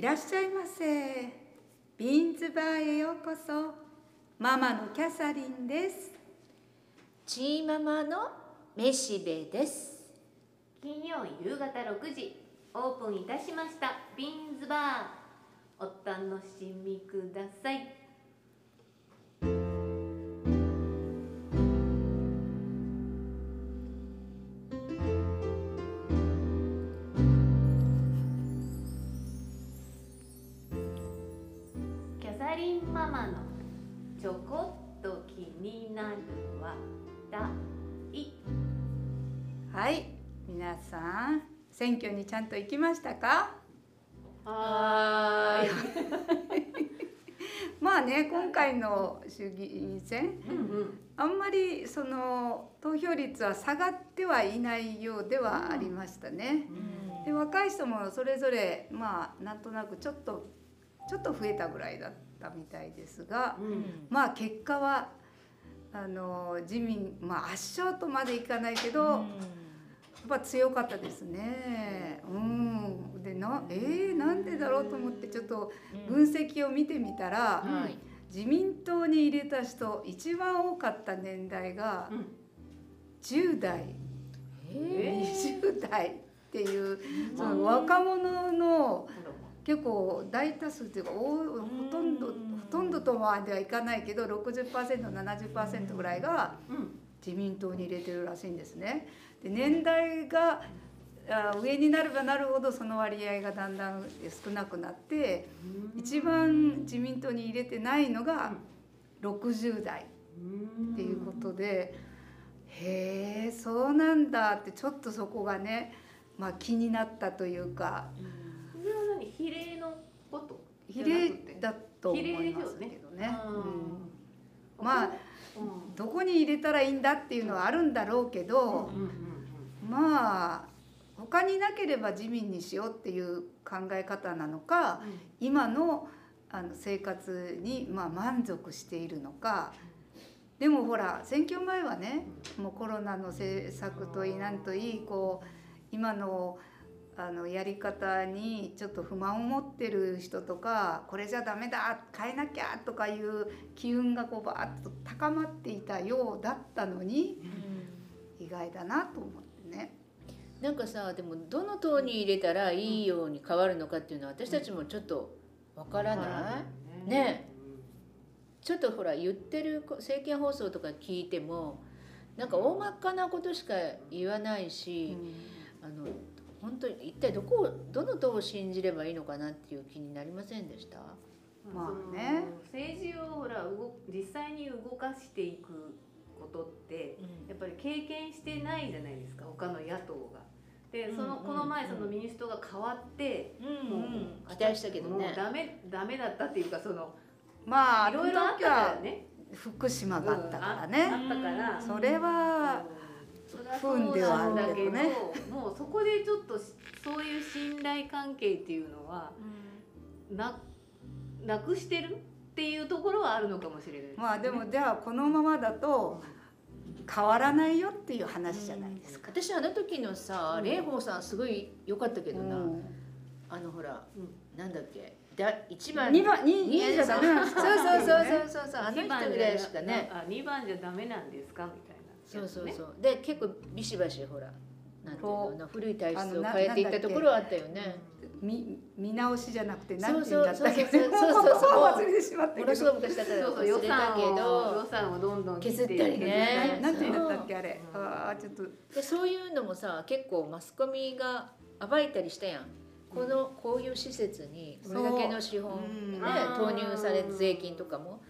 いらっしゃいませ。ビーンズバーへようこそ。ママのキャサリンです。チーママのめしべです。金曜夕方6時。オープンいたしました。ビーンズバー。お楽しみください選挙にちゃんと行きましたか？はーい。まあね今回の衆議院選うんうん。あんまりその投票率は下がってはいないようではありましたね。で若い人もそれぞれまあなんとなくちょっとちょっと増えたぐらいだったみたいですが、うん。まあ結果はあの自民まあ圧勝とまでいかないけど、やっぱ強かったですね。うん、でなえー、なんでだろうと思ってちょっと分析を見てみたら、はい。自民党に入れた人一番多かった年代がうん。10代、え20代っていうその若者の結構大多数っていうかほとんどほとんどとまではいかないけど 60%70% ぐらいがうん。自民党に入れてるらしいんですね。で年代があ上になればなるほどその割合がだんだん少なくなって一番自民党に入れてないのが60代っていうことで、へえそうなんだってちょっとそこがね、まあ、気になったというか。それは何比例のこと？比例だと思いますけどね。まあうん。どこに入れたらいいんだっていうのはあるんだろうけど、うんうんまあ他になければ自民にしようっていう考え方なのか、今のあの生活にまあ満足しているのか。でもほら選挙前はねもうコロナの政策といいなんといいこう今のあのやり方にちょっと不満を持ってる人とかこれじゃダメだ変えなきゃとかいう機運がこうバーッと高まっていたようだったのに意外だなと思ってね。なんかさでもどの党に入れたらいいように変わるのかっていうのは私たちもちょっとわからない、ね。ちょっとほら言ってる政見放送とか聞いてもなんか大まかなことしか言わないし、あの本当に一体どこをどの党を信じればいいのかなっていう気になりませんでした？まあね。政治をほら動実際に動かしていくことってやっぱり経験してないじゃないですか他の野党が。でそのうんこの前その民主党が変わって、うんもう期待したけどもうねダメダメだったっていうかそのまあいろいろあったからね。福島があったからうんね。ああったから。それはそれは不運ではあるけどね。そうなんだけどもうそこでちょっとそういう信頼関係っていうのはななくしてる？っていうところはあるのかもしれないね、まあでもじゃあこのままだと変わらないよっていう話じゃないですか。私あの時のさうん。蓮舫さんすごい良かったけどな、うん。あのほらうんなんだっけだ一番。二番二二じゃダメなんですそうかそうそうそうそうそう。あの二番人ぐらいしかね。あ二番じゃダメなんですか？みたいなそうそううそう。で結構ビシバシほらなんていうのな古い体質を変えていったところはあったよね見見直しじゃなくて何て言うんだったっけ？そうそうそう。そうそう忘れてしまったけものすごいど昔だからそうそう予忘れたけ算を予ど算をどんどん切削ったりね何て言うんだったっけあれ？うんああちょっと。でそういうのもさ結構マスコミが暴いたりしたやん。このこういう施設にこれだけの資本うん。ね投入される税金とかも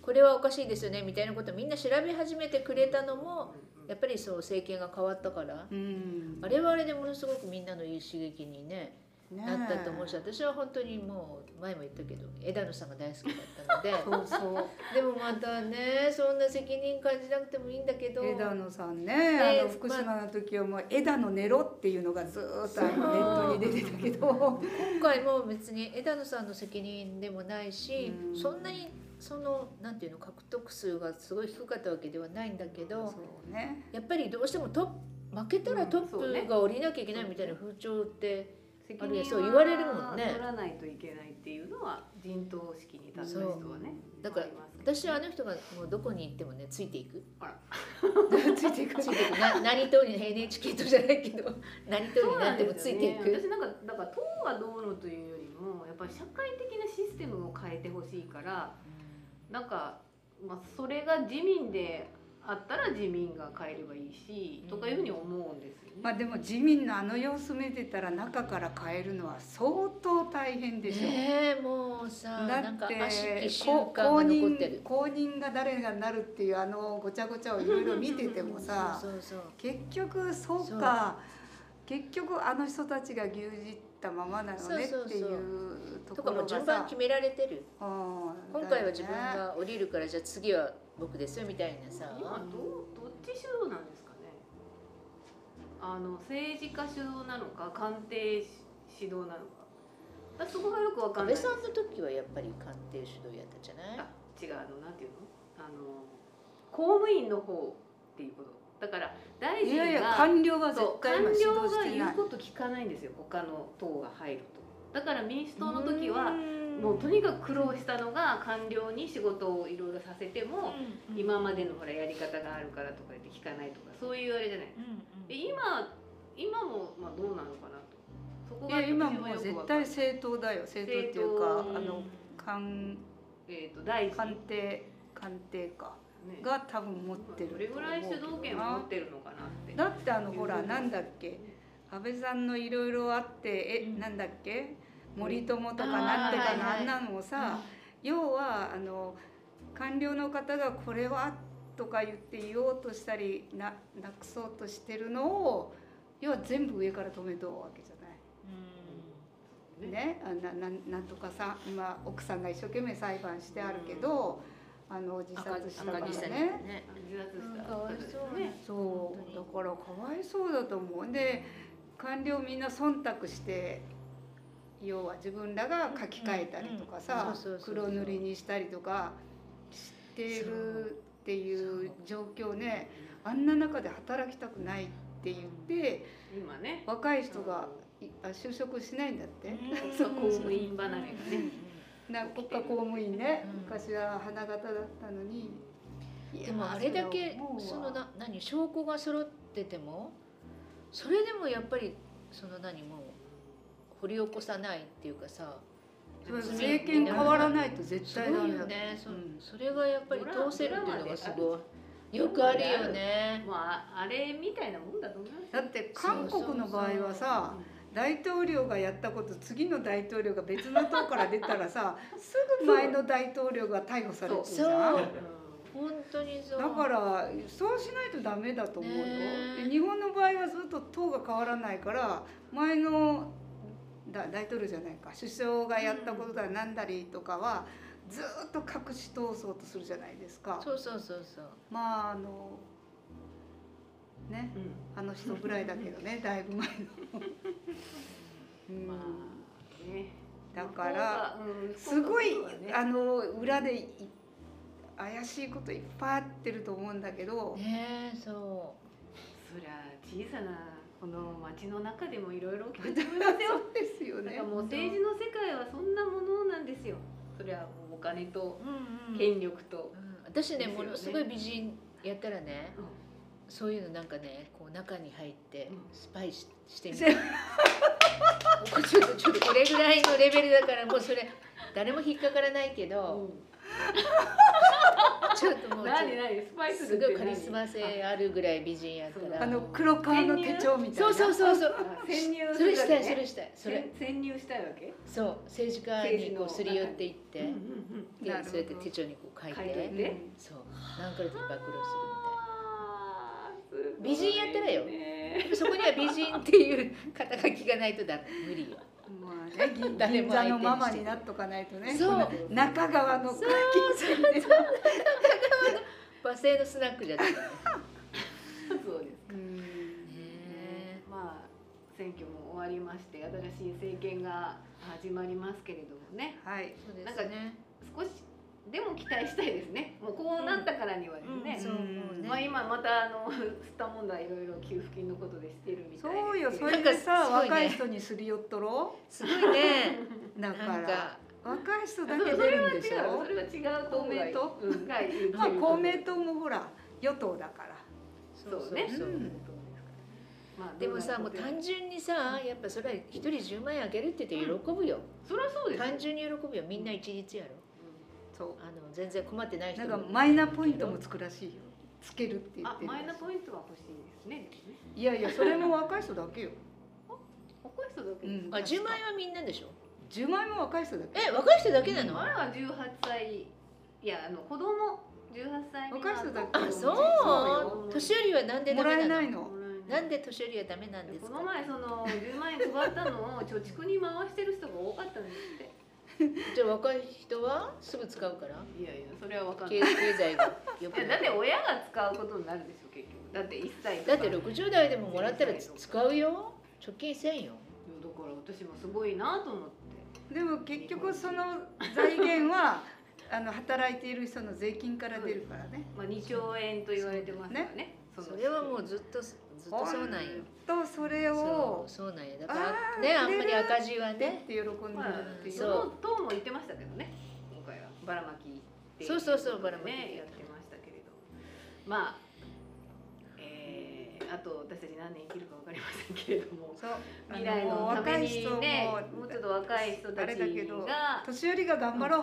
これはおかしいですよねみたいなことをみんな調べ始めてくれたのもやっぱりそう政権が変わったから。うん。あれはあれでものすごくみんなのいい刺激にねね。なったと思うし私は本当にもう前も言ったけど枝野さんが大好きだったので そうそう。でもまたねそんな責任感じなくてもいいんだけど。枝野さんねねあの福島の時はもう枝野寝ろっていうのがずーっとネットに出てたけど。今回も別に枝野さんの責任でもないし、うん。そんなにそのなんていうの獲得数がすごい低かったわけではないんだけど、ね。やっぱりどうしてもトップ負けたらトップが降りなきゃいけないみたいな風潮って責あるいは任そう言われるもんね。は取らないといけないっていうのは陣頭指揮に立った人はねだから私はあの人がもうどこに行ってもねついていく。ついていく。ついていく。な 何党に NHK 党じゃないけど 何党になってもついていく、ね、私なんかだから党はどうのというよりもやっぱり社会的なシステムを変えてほしいからなんか、まあ、それが自民であったら自民が変えればいいし、とかいうふうに思うんですよね。まあでも自民のあの様子見てたら中から変えるのは相当大変でしょ。ねえもうさだなんかって公認公認が誰がなるっていうあのごちゃごちゃをいろいろ見ててもさ 結局そうか結局あの人たちが牛耳ったままなのねっていうとところがかもう順番さ決められてる。今今回は自分が降りるからじゃあ次は僕ですよみたいなさ。今どうどっち主導なんですかね。あの政治家主導なのか官邸主導なのか。だそこがよくわかんない。安倍さんの時はやっぱり官邸主導やったじゃない？あ違うあのなんていうの？あの公務員の方っていうことだから大臣がいやいや官僚は絶対官僚が言うこと聞かないんですよ他の党が入ると。だから民主党の時はうん。もうとにかく苦労したのが官僚に仕事をいろいろさせても今までのほらやり方があるからとか言って聞かないとかそういうあれじゃない。で今今もまあどうなのかなと。そこいや今も絶対政党だよ。政党っていうかあの官えー、と大臣。官邸官邸か。ねが多分持ってるど。れぐらい主導権を持ってるのかなって。だってあのほらなんだっけ？安倍さんのいろいろあってえ、うん。なんだっけ？森友とかなんとかのあんなのもさ、要はあの官僚の方がこれはとか言って言おうとしたりななくそうとしてるのを要は全部上から止めとうわけじゃない。ね、あななんなんとかさ今奥さんが一生懸命裁判してあるけど、あの自殺したからね。ね。自殺したかわいそうねそう。だからかわいそうだと思う。で官僚みんな忖度して要は自分らが書き換えたりとかさ黒塗りにしたりとかしてるっていう状況ね。あんな中で働きたくないって言って今ね。若い人が就職しないんだって。そう公務員離れがねな国家公務員ね、うん。昔は花形だったのに。でもあれだけそのな何証拠が揃っててもそれでもやっぱりその何もう掘り起こさないっていうかさそれ政権変わらないと絶対ダメだと。よね、そうん。それがやっぱり通せるっていうのがすごいドよくあるよね。まああれみたいなもんだと思いますだって韓国の場合はさ大統領がやったこと次の大統領が別の党から出たらさ すぐ前の大統領が逮捕されてるじゃん。本当にそう。だからそうしないとダメだと思うよ、ね日本の場合はずっと党が変わらないから前のだ大統領じゃないか。首相がやったことだなんだりとかはずっと隠し通そうとするじゃないですか。そうそうそうそう。まああのねうん。あの人ぐらいだけどね だいぶ前の。うん。まあね。だからうんすごいね。あの裏でい怪しいこといっぱいあってると思うんだけど。ねえそそりゃ小さなこの街の中でもいろいろ起きてると思いますよ。そうですよね。だから。もう政治の世界はそんなものなんですよ。そりゃお金とう、うんうん。権力と、うん。私ねですよね。ものすごい美人やったらね。うんそういうのなんかねこう中に入ってうん。スパイししてみせるちょっとちょっとこれぐらいのレベルだからもうそれ誰も引っかからないけどちょっともう何何スパイとスすごいカリスマ性あるぐらい美人やったら。あの黒革の手帳みたいな。そうそうそうそう。あ潜入それしたいそれしたい。それ。潜潜入したいわけ？そう。政治家にこうすり寄っていってで。そうやって手帳にこう書いて。てそう。何からで暴露するみたいな。美人やったらよねでもそこには美人っていう肩書きがないとだ無理よ。まあね、銀銀座のママになっとかないとね。そう中川のそう会計で。和製のスナックじゃない。ねそうですうんえまあ選挙も終わりまして新しい政権が始まりますけれどもねはい。そうでなんかすね。少しでも期待したいですね。もうこうなったからにはですね、そうもうね。まあ今またあの スタ問題いろいろ給付金のことでしてるみたいそうよ。それなんかでさ、ね。若い人にすり寄っとろ？すごいね。だかなんか。ら若い人だそけそれは違う。出るんでしょそれは違う公明党？まあ公明党もほら与党だから。そうね。そうう。ん。まあでもさも。う単純にさやっぱそれは一人10万円あげるって言って喜ぶよ、そりゃそうですよ。単純に喜ぶよ。みんな一律やろそあの全然困ってない人うなんかマイナポイントもつくらしいよ。つけるって言ってるあマイナポイントは欲しいですね。いやいやそれも若い人だけよ、若い人だけ？うん、あ10万円はみんなでしょ？10万円も若い人だけ。え若い人だけなの、あれは18歳。いやあの子供。18歳未満若い人だけ。あそう。そう年寄りはなんでダもらメなの。えない。のなんで年寄りはダメなんですか？この前その10万円配ったのを貯蓄に回してる人が多かったんですって じゃあ若い人はすぐ使うから。いやいやそれは分かんない。経済がよくやだって親が使うことになるでしょ結局。だって1歳とか。だって60代でももらったらつ使うよ。貯金せんよ。いやだから私もすごいなと思って。でも結局その財源は あの働いている人の税金から出るからね。まあ2兆円と言われてますからね。のそれはもうずっとずっとそうなんよ。とそれそをうそうなんや。だからねあんまり赤字はってね喜んでるまあっていう。そう。その党も言ってましたけどね今回はばらまきっそうそうそうばらまきねやってましたけれどまあえー、あと私たち何年生きるか分かりませんけれども。未来のためにねもうちょっと若い人たあちが年寄りが頑張ろう、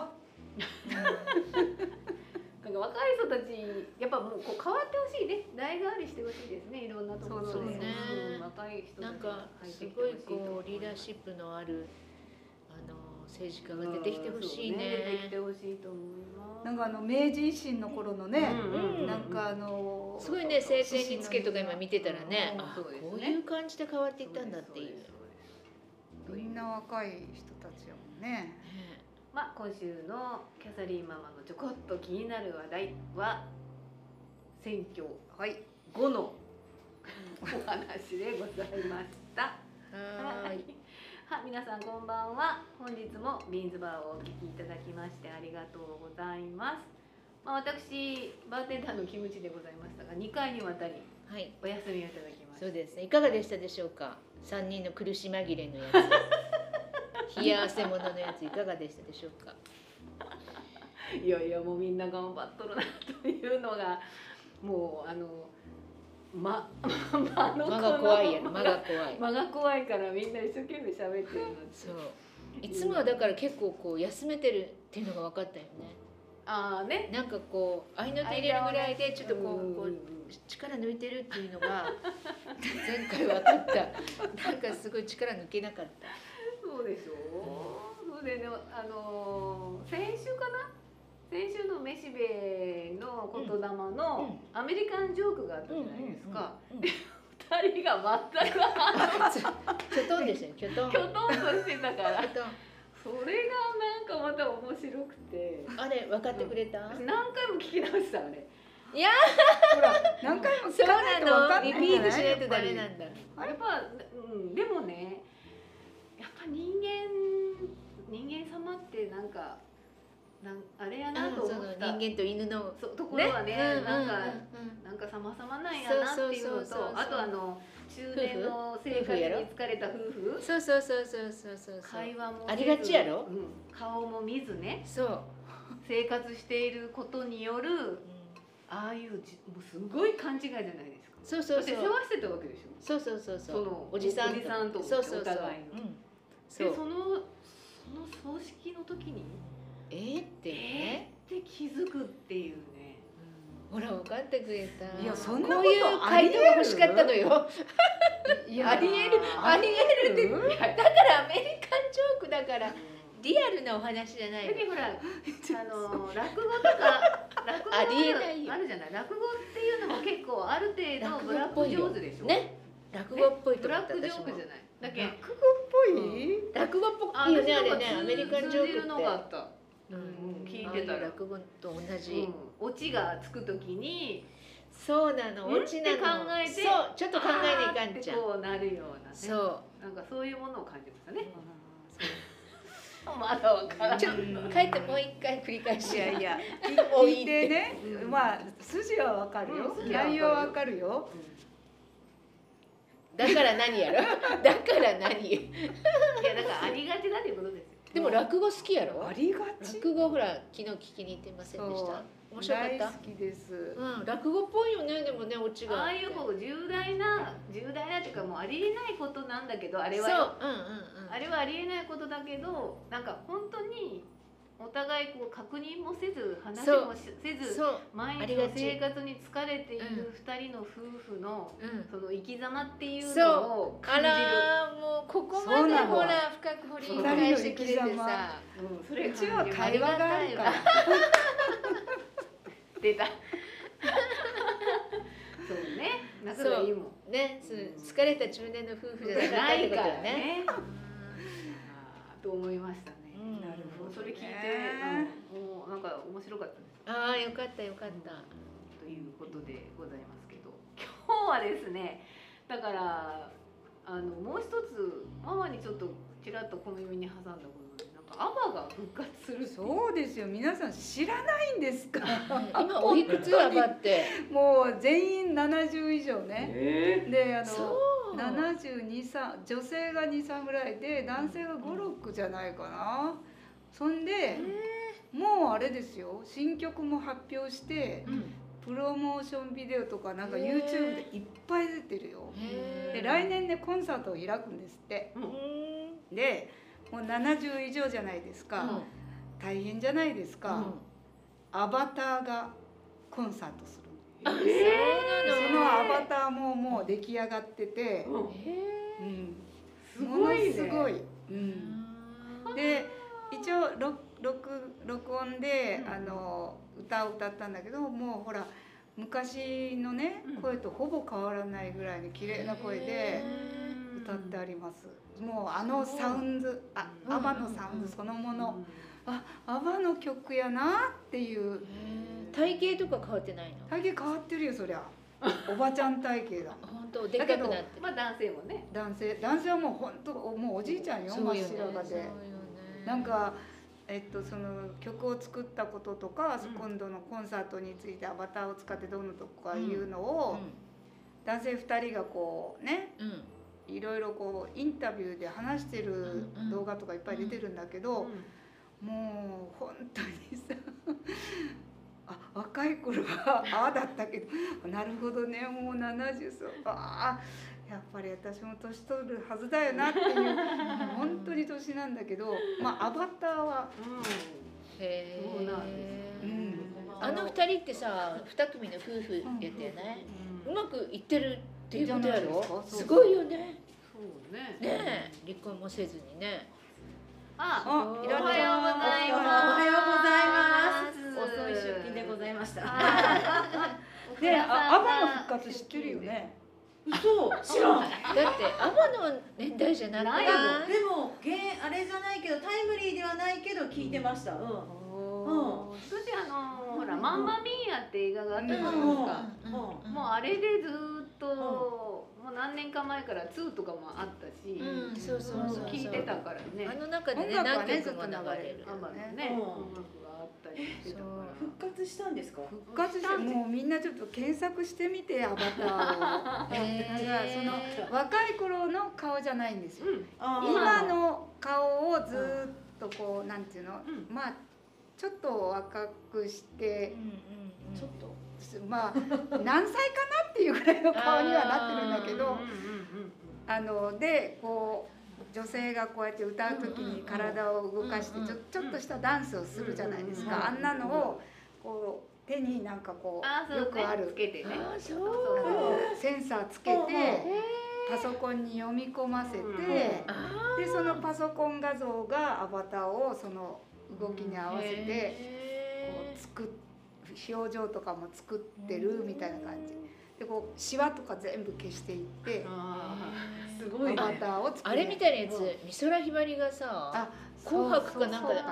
なんか若い人たちやっぱもうこう変わってほしいね。代替わりしてほしいですね。いろんなところで。そうそうね。うん若い人たちなんかが入ってきてすごいほしいと思こうリーダーシップのあるあの政治家が出てきてほしいうんそう出てきねてほしいと思います。なんかあの明治維新の頃のね、うんなんかあのすごいね政権につけとか今見てたらね。うね。こういう感じで変わっていったんだっていう。みんな若い人たちやもんね。ねまあ今週のキャサリーママのちょこっと気になる話題は選挙はい後のお話でございました。はーい。は皆さんこんばんは。本日もビーンズバーをお聞きいただきましてありがとうございます、まあ、私バーテンダーのキムチでございましたが2回にわたりはい。お休みをいただきました。そうですね。いかがでしたでしょうか？三人の苦し紛れのやつ冷や汗もののやついかがでしたでしょうか？いやいやもうみんな頑張っとるなというのがもうあのま間の 間が怖いやろ。間が怖い。間が怖いからみんな一生懸命喋ってるのそう。いつもはだから結構こう休めてるっていうのが分かったよね。ああね。なんかこう合いの手入れるぐらいでちょっとこうこうんう力抜いてるっていうのが前回分かった。なんかすごい力抜けなかったそうでしょ？う。それでね、あのー先週かな？先週のめしべの言霊のアメリカンジョークがあったじゃないですか。二人が全くキョトンですよキョトンきょとんとしてたから、キョトンそれがなんかまた面白くて。あれ分かってくれた、私何回も聞き直したあれ。いやほら何回も聞かないと分かなんのないんじゃない？リピートしないとダメなんだやっぱ、うん、でもね。人間、人間様ってなんか。なんあれやなと思った。人間と犬の。そうところはね、うんなんか。うんうんなんか様々なんやなっていうのそうそうそうそう。とあとあの中年の生活に疲れた夫婦。そうそうそうそうそうそうそう。会話もありがちやろ？うん、顔も見ずねそう、生活していることによるうんああいうじもうすごい勘違いじゃないですか。そうそうそう。世話してたわけでしょ。そうそうそうそう。そのおじさんおじさんとそうそうそう。お互いのうん、でそう。そのその葬式の時に？えー、ってね、えーって気づくっていうね。ほら分かってくれた。いやそんなこういう回答が欲しかったのよ。いやありえる。ありえる。ってだからアメリカンジョークだからリアルなお話じゃないほら あの落語とか落語ありえないよ。あるじゃない？落語っていうのも結構ある程度落ブラック上手でしょ？ね。落語っぽいとブラックジョークじゃない？だけ。落語っぽい、落語っぽあいよねあれねアメリカンジョークって。のがあった。うん。うん。聞いああいうてたら落語と同じ、うん。オチがつくときに。そうなのん？オチなの。考えてそうちょっと考えないかんじゃん。こうなるようなね。そう。なんかそういうものを感じましたねあまだわから帰ってもう一回繰り返しいやいや。聞いてね。うん。まあ筋はわかるよ。内容はわかるよだから何やろ？だから何？いやだからありがちだっていうことですよ。でも落語好きやろ？ありがち。落語ほら昨日聞きに行ってませんでした？面白かった？大好きです。うん落語っぽいよねでもねオチが。ああいうこう重大な重大なっていうかもうありえないことなんだけどあれそうはうんうんうんあれはありえないことだけどなんか本当にお互いこう確認もせず話もしせずそう毎日の生活に疲れている二人の夫婦のうん。その生き様っていうそうのをあ感じる。らーもうここまでほら深く掘り返してくれてさ。うん、それうちは会話があるから。出た。そうね。仲がいいもん。ねそう疲れた中年の夫婦じゃなかったってことよね。と思いましたそれ聞いて、ねうん、もうなんか面白かったです。ああよかったよかった。ということでございますけど、今日はですね、だからあのもう一つママにちょっとちらっと小耳に挟んだことで、なんかアバが復活する。そうですよ皆さん知らないんですか？今おいくつやばって。もう全員70以上ね。えであのそう。72歳女性が23ぐらいで男性が56じゃないかなそんでもうあれですよ。新曲も発表してうん。プロモーションビデオとかなんかへ YouTube ーでいっぱい出てるよ。で来年ねコンサートを開くんですって。うん。でもう70以上じゃないですか、うん。大変じゃないですか、うん。アバターがコンサートする。あそうでなのそのアバターももう出来上がってて、うんうん、すごいね。ものすごい、うへん、ー。で一応録録録音で、うん。あの歌を歌ったんだけどもうほら昔のねうん。声とほぼ変わらないぐらいに綺麗な声でへ歌ってあります。もうあのサウンズあうん。アバのサウンドそのもの。うん。あアバの曲やなっていう。体型とか変わってないの？体型変わってるよそりゃ。おばちゃん体型だ本当でっかくなって。るまあ男性もね。男性。男性はもう本当もうおじいちゃんよ真っ白髪で。そうよねなんかえっとその曲を作ったこととか、うん。今度のコンサートについてアバターを使ってどうのとかいうのを、男性2人がこうねうん。うんいろいろこうインタビューで話してるうんうん。動画とかいっぱい出てるんだけど、うん。もう本当にさ あ若い頃はああだったけどなるほどねもう70そうああやっぱり私も年取るはずだよなっていう本当に年なんだけど まあアバターはへー。そうなんですうん。あの二人ってさ二組の夫婦やったよね。うまくいってるっていうことやろ？すごいよね。そうね。ねえ。離婚もせずにね。あ、あおはようございます。おはようございます。遅い出勤でございました。はい。であアバの復活知ってるよね嘘、知らん。だってアバの年代じゃない？ないもでも、げあれじゃないけど、タイムリーではないけど、聞いてました。うん。おー。私あのほら、マンマミーヤって映画があったじゃないですうん。うん。か。うん。もうあれでずーっと、もう何年か前から2とかもあったし、うん。そうそうそうそう。聞いてたからね。あの中でね何ね曲も流れるアバのね、うんったりしてたから。復活したんですか？復活してもうみんなちょっと検索してみてアバターを。へだからその若い頃の顔じゃないんですよ。うん、今。の顔をずーっとこうなんていうの、うん。まあちょっと若くしてちょっと。まあ何歳かなっていうぐらいの顔にはなってるんだけどうんうんうん。あのでこう女性がこうやって歌う時に体を動かしてちょちょっとしたダンスをするじゃないですかあんなのをこう手になんかこ、うよくある。センサーつけてパソコンに読み込ませてでそのパソコン画像がアバターをその動きに合わせてこう作っ表情とかも作ってるみたいな感じでこうシワとか全部消していってすごいね。アバターを作る。あれみたいなやつ美空ひばりがさあ紅白かなんかで出た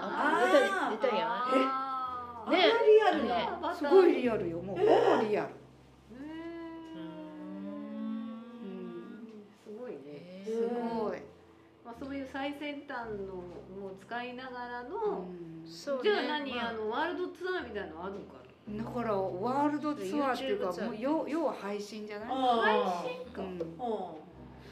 出たやん。ああんなリアルねな。すごいリアルよ。もうほぼリアル、すごいね。すごい。まああそういう最先端のもう使いながらの、うん。そうね。じゃあ何、まあ、のワールドツアーみたいなのあるのかな？だからワールドツアーっていうかもう要要は配信じゃない、あ配信か、うん。あ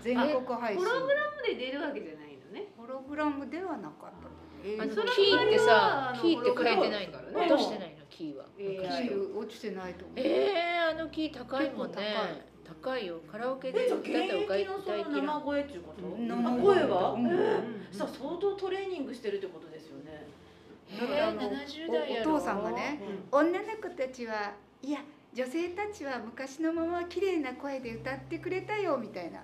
全国配信。プログラムで出るわけじゃないのね。プログラムではなかった。えあのーキーってさキーって変えてないからね。落としてないのキーは。えー昔と落ちてないと思う、えー、あのキー高いもんね。結高い。よ。カラオケえで歌って歌い役のそ歌いの生声っていうこと？うんあ声は、う。んえーうんそしたら相当トレーニングしてるってことですよね。えー、70代やろおお父さんがねう女の子たちはいや女性たちは昔のまま綺麗な声で歌ってくれたよみたいな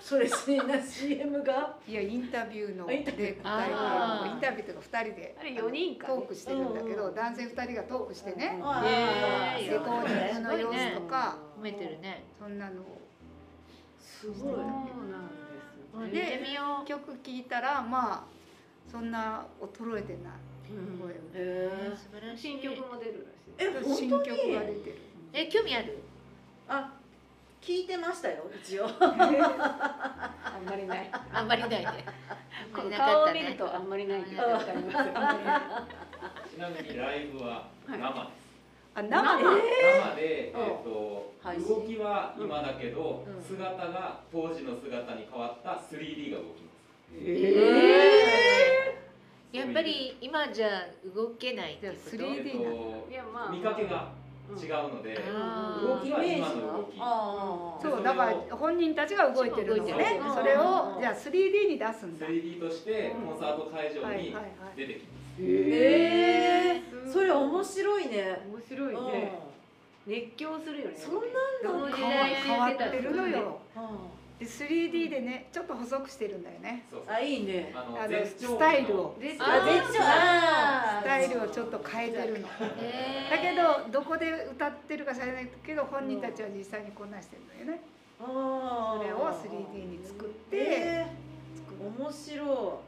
それしな CM が？いやインタビューので答あー。えてインタビューとか2人であれ4人か、トークしてるんだけど、うん。うん男性2人がトークしてね、あえーレコーディングの様子とか、褒めてるね。そんなの。をすごい。そうなんですね見てみよ曲聴いたらまあそんな衰えてない。声うへえー。素晴らしい。新曲も出るらしい。え本新当に曲が出てる。え興味ある？あ聞いてましたよ一応。あんまりない。あんまりないね。顔を見るとあんまりないちなみにライブは生です。あ生生生で、えっ、うん。と動きは今だけど、うん。姿が当時の姿に変わった 3D が動きます。えやっぱり今じゃ動けないっていうこと？じゃあ 3D えっといやまあ。見かけが？違うので、動きは今の動き。そうだから本人たちが動いてるのをね。それをじゃあ 3D に出すんだ。3D としてコンサート会場にはいはいはい。出てきます。えー、それ面白いね。面白いね。熱狂するよね。そんなんどの時変わ代変わってるのよ。うで 3D でねちょっと細くしてるんだよね。そうんあいいね。あのスタイルを。スタイルをちょっと変えてるの。えだけどどこで歌ってるか知らないけど本人たちは実際にこんなんしてるのよね。あー。それを 3D に作ってえ作ー、面白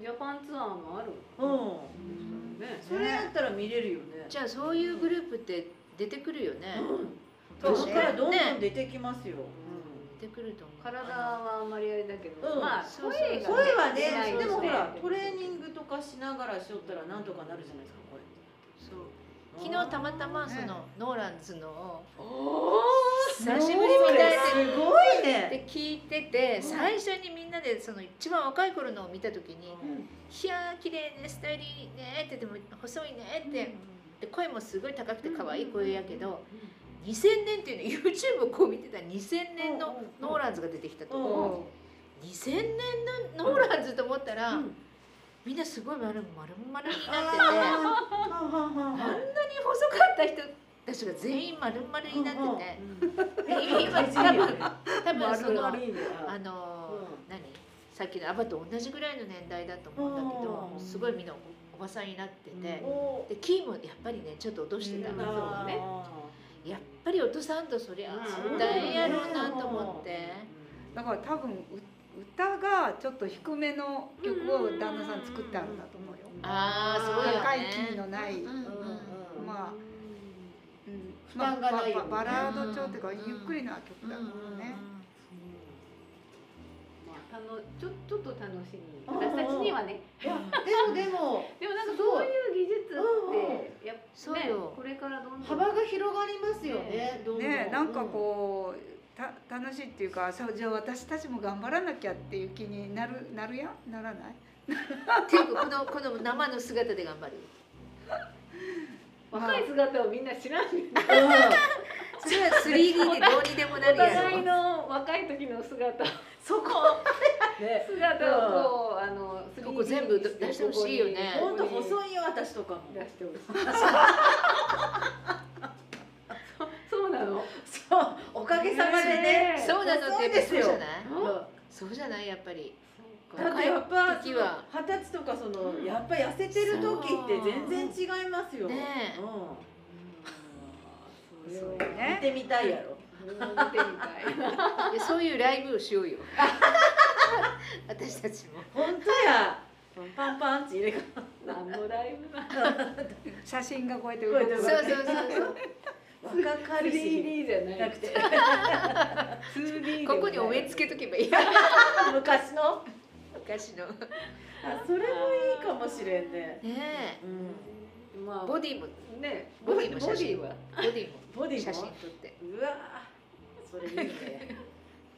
ジャパンツアーもある。いうんね。それやったら見れるよね。じゃあそういうグループって出てくるよね、そうね。そこからどんどん出てきますよ、出てくると思う。体はあんまりあれだけど、うん。まあそうそう声が、声は出ないねでもほらね。トレーニングとかしながらしよったらなんとかなるじゃないですかこれ。そう。昨日たまたまそのノーランズのお久しぶりみたいで。すごいね。で聞いてて最初にみんなでその一番若い頃のを見た時に「いやー綺麗ねスタイリーね」って言っても「細いね」って。で声もすごい高くて可愛い声やけど2000年っていうの YouTube をこう見てたら2000年のノーランズが出てきたとう。ん2000年のノーランズと思ったらうん。みんなすごい丸々丸になってて。ああんなに細かった人たちが全員丸々になってて、で今多分多分そのあいいね。の何？さっきのアバと同じぐらいの年代だと思うんだけどうん。すごいみんなおばさんになってておでキーもやっぱりねちょっと落としてた、うんそうねやっぱり落とさんとそりゃうん。大変やろうなと思って、だから多分う歌がちょっと低めの曲を旦那さん作ってあるんだと思うよ。ああすごい高いキーのない。まあ、うん、まあババラード調っていうかゆっくりな曲だからね、まあ、たのちょちょっと楽しみ。私たちにはね。でもでも でもなんかそういう技術ってやっぱねそうよ。これからどんどん。幅が広がりますよねどんどん。ねなんかこうた楽しいっていうかそうじゃあ私たちも頑張らなきゃっていう気になるなるやん？ならない？っていうかこのこの生の姿で頑張る 若い姿をみんな知らんね。ん それは 3D でどうにでもなおるや互いろの若い時の姿そこ。ね。姿をこうあのここ全部出してほしいよね。本当い細いよ私とかも。出してほしい。そそうなの？そう。おかげさまでね。そうなのってやっぱそうじゃない？うん。そうじゃない？やっぱり。だってやっぱ時は。二十歳とかそのやっぱ痩せてる時って全然違いますよ。ねえ。うん。そう見ね。てみたいやろ。見てみたい。でそういうライブをしようよ。私たちも。本当や。パンパンって入れ替何のライブな写真がこうやって動く。こうやってそうそう。そうそう若かりし 3D じゃなくて。なくて 2D ここにお目つけとけばいい昔の？昔の。あそれもいいかもしれんね。ねうん。まあボディもねボディも写真。ボディは。ボディも？ボディも写真撮って。うわそれいいね。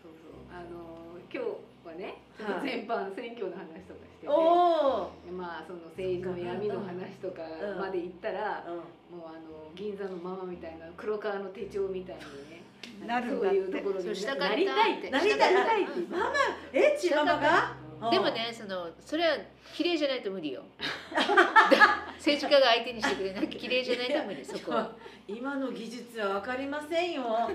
そうそう。あのー今日はねちょっとはい。全般選挙の話とかしてて、おお。まあその政治の闇の話とかまで言ったら、うん。もうあの銀座のママみたいな黒川の手帳みたいにね。なるんそうだっていうところにそうしたかったなりたいって。なりたいなりたいってう。んママ？えちママが？でもねそのそれは綺麗じゃないと無理よ 政治家が相手にしてくれない綺麗じゃないと無理そこは。今の技術はわかりませんよ。お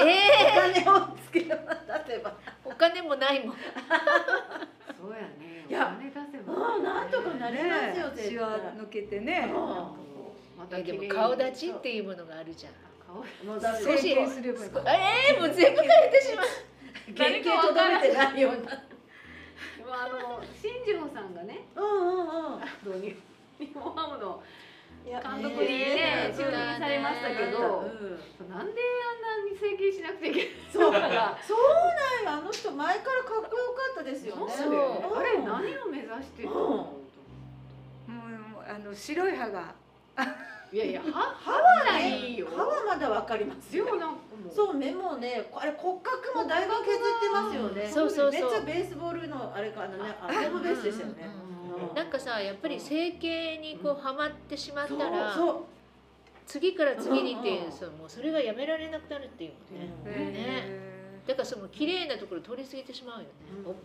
え。金をつけ出せば。ー、お金もないもん。そうやね。お金出せば。うんなんとかなりますよね抜けてね。うん。またえでも顔立ちっていうものがあるじゃん。顔。すればいいえー、もう全部変えてしまう。原型とどめてないような。まああの新庄さんがねうんうんうん。あの日日本ハムの監督にねえー就任されましたけど、うんなんであんなに整形しなくちゃいけないそうそうなんよあの人前からかっこよかったですよね。あれ何を目指してるの、もうもうあの白い歯がいやいや歯歯 歯ははいいよ歯はまだわかります。よ。でもなんかもう。そう目もねあれ骨格もだいぶ削ってますよね。そうそうそう。めっちゃベースボールのあれかあのねあれもベースでしたよね。うんなんかさやっぱり整形にこうハマってしまったら、次から次にっていう、そのもうそれがやめられなくなるっていうね、うん。ね。だからその綺麗なところ通り過ぎてしまうよね、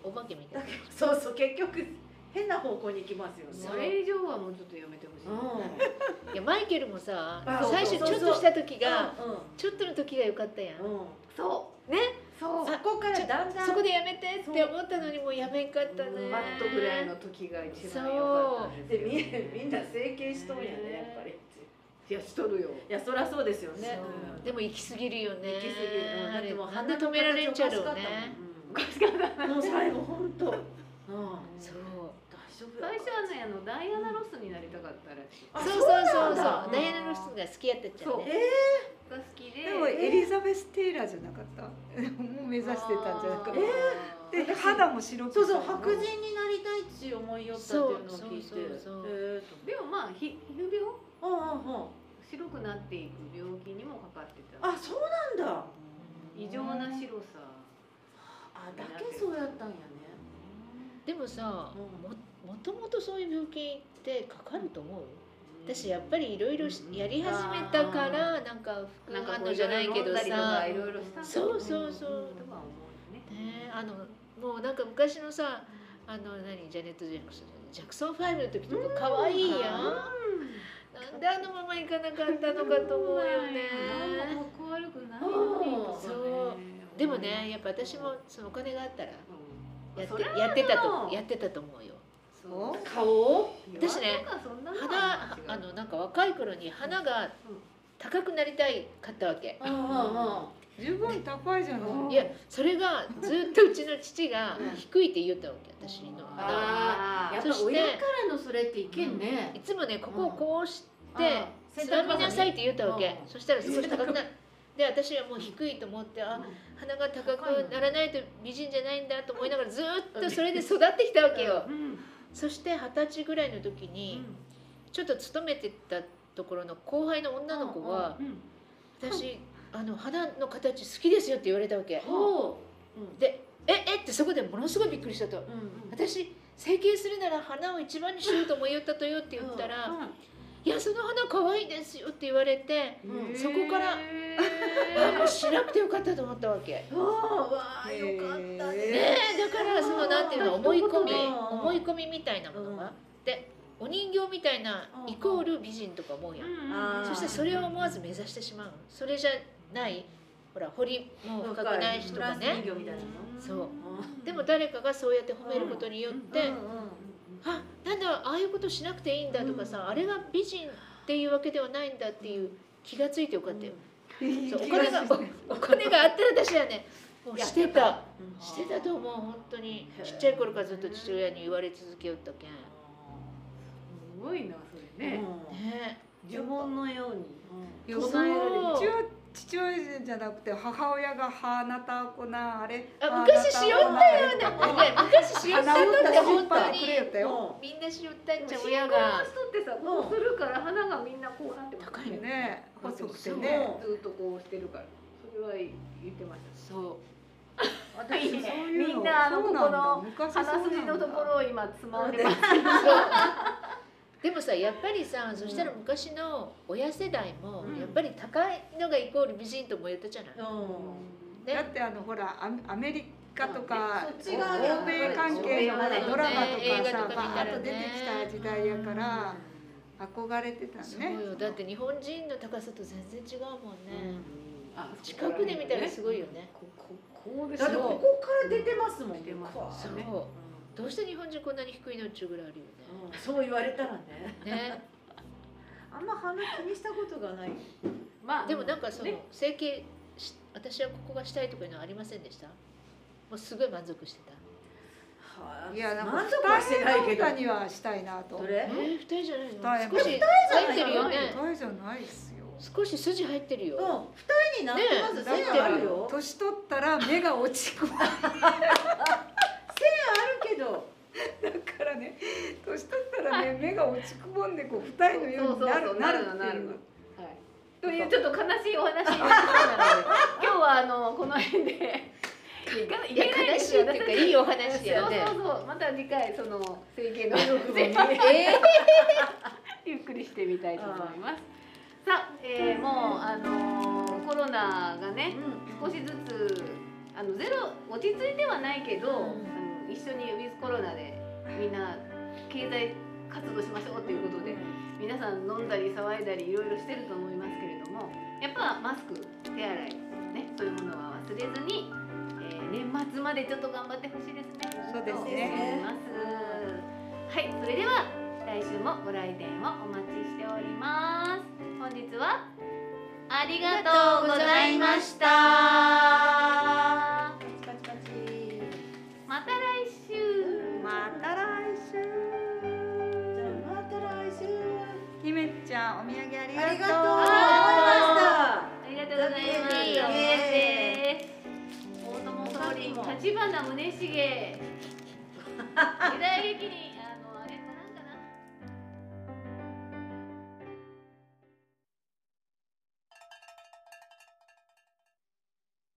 おお化けみたいな。そうそう結局変な方向に行きますよね。それ以上はもうちょっとやめてほしい、ういやマイケルもさあ最初ちょっとした時がうんちょっとの時が良かったやん、うん。うん。そう。ね。そう。そこからだんだん。そこでやめてって思ったのにもうやめんかったね。バットぐらいの時が一番良かった。んでみみんな整形しとんやねやっぱり。いやしとるよ。いやそりゃそうですよね。でも行き過ぎるよね。行き過ぎるうんあれだってもうなんで止められんちゃろうね。おかしかった。もう最後本当。うん。そう最初はねあのダイアナ・ロスになりたかったらしい。あそうそうそうそう。なんだ。ダイアナ・ロスが好きやったっちゃうねが好きで。でもエリザベス・テイラーじゃなかった？もう目指してたんじゃなかった。えで肌も白くそうそう白人になりたいって思いよったっていうのを聞いて。そうそうそうそう。えーでもまあひ皮膚病？とうんうんうん。白くなっていく病気にもかかってた。あそうなんだ。異常な白さ。あだけそうやったんやね。でもさ、うんももともとそういう病気ってかかると思う？私やっぱりいろいろやり始めたからなんか副なんか反応じゃないけどさ。そうそうそう。ね。ねあのもうなんか昔のさあの何？ジャネット・ジャクソンジャクソン5の時とか可愛いやん。なんであのままいかなかったのかと思うよね。そう。でもねやっぱ私もそのお金があったらうんやってやってたとやってたと思うよ顔を。私ね弱とかそんなのは鼻あのなんか若い頃に鼻が高くなりたいかったわけ。うんうんうん。十分高いじゃない。いやそれがずっとうちの父が低いって言ったわけ私の。鼻ああ、やっぱ親からのそれっていけんね。い。つもねここをこうしてつまみなさいって言ったわけ。うんそしたら少し高くなる。で私はもう低いと思ってあ鼻が高くならないと美人じゃないんだと思いながらずっとそれで育ってきたわけよ。うんそして二十歳ぐらいの時にちょっと勤めてたところの後輩の女の子がうん私あの鼻の形好きですよって言われたわけ。ほでええってそこでものすごいびっくりしたと。私整形するなら鼻を一番にしようと思いよったとよって言ったら「いやその花可愛いですよ」って言われてうん。そこからへあもうしなくてよかったと思ったわけ。ね ああ、わあ、よかったね。えだからそのなんていうの思い込みうん。思い込みみたいなものが。でお人形みたいなうん。イコール美人とか思うやん。そしてそれを思わず目指してしまう。それじゃないほら彫りも深くない人がね。そう。うん。でも誰かがそうやって褒めることによって、うん。うんあなんだああいうことしなくていいんだとかさ、あれが美人っていうわけではないんだっていう気がついてよかったよ、そうお金がおお金があったら私はねもうしてた。うんしてたと思う本当に。ちっちゃい頃からずっと父親に言われ続けよったけん。すごいなそれね。ね。呪文のように。うちは父親じゃなくて母親が花たこなあれ？あ昔しよったよね昔しよったんだって本当にみんなしよったんじゃ親親が人ってさこうするから花がみんなこうなってます高いよね。細くてそうね。ずっとこうしてるから。それは言ってましたそう。私そういうのみんなあのここの鼻筋のところを今つまんでますでもさやっぱりさそしたら昔の親世代もうん。やっぱり高いのがイコール美人と思えたじゃない、うん。ね。だってあのほらアメアメリカとか欧米関係のほらドラマとかさバーッと出てきた時代やから憧れてたそうねよ。だって日本人の高さと全然違うもんね、あ近くで見たらすごいよね。こここだってここから出てますもん。出てますこうそう。ねどうして日本人こんなに低いのっちゅうぐらいあるようんそう言われたらね。ね。ねあんま鼻気にしたことがない。まあでもなんかそのね。整形し私はここがしたいとかいうのはありませんでした？もうすごい満足してた。はあいやなんか満足はしてないけど。にはしたいなと。どれ？えー、二重じゃないの？少し入ってるよね。二重じゃないっすよ。少し筋入ってるよ、うん二重になってます？ね線えあるよ。年取ったら目が落ち込む。だあるけど からね年取ったらね目が落ち込んでこう二重のようになるそうそうそうなるなるはい。というちょっと悲しいお話になったので 今日はあのこの辺で。いや悲しいっていうかいいお話やね。そうそうそうまた次回その整形の えゆっくりしてみたいと思います。さあ、えー、もうあのーコロナがね少しずつあのゼロ落ち着いてはないけど、うん一緒にウィズコロナでみんな経済活動しましょうっていうことで皆さん飲んだり騒いだりいろいろしてると思いますけれどもやっぱマスク手洗いねそういうものは忘れずに、えー年末までちょっと頑張ってほしいですね。そうですね。はい、それでは来週もご来店をお待ちしております。本日はありがとうございました。ありがとう。ございました。ありがとうございます。大友総理、立花宗茂。時代劇に。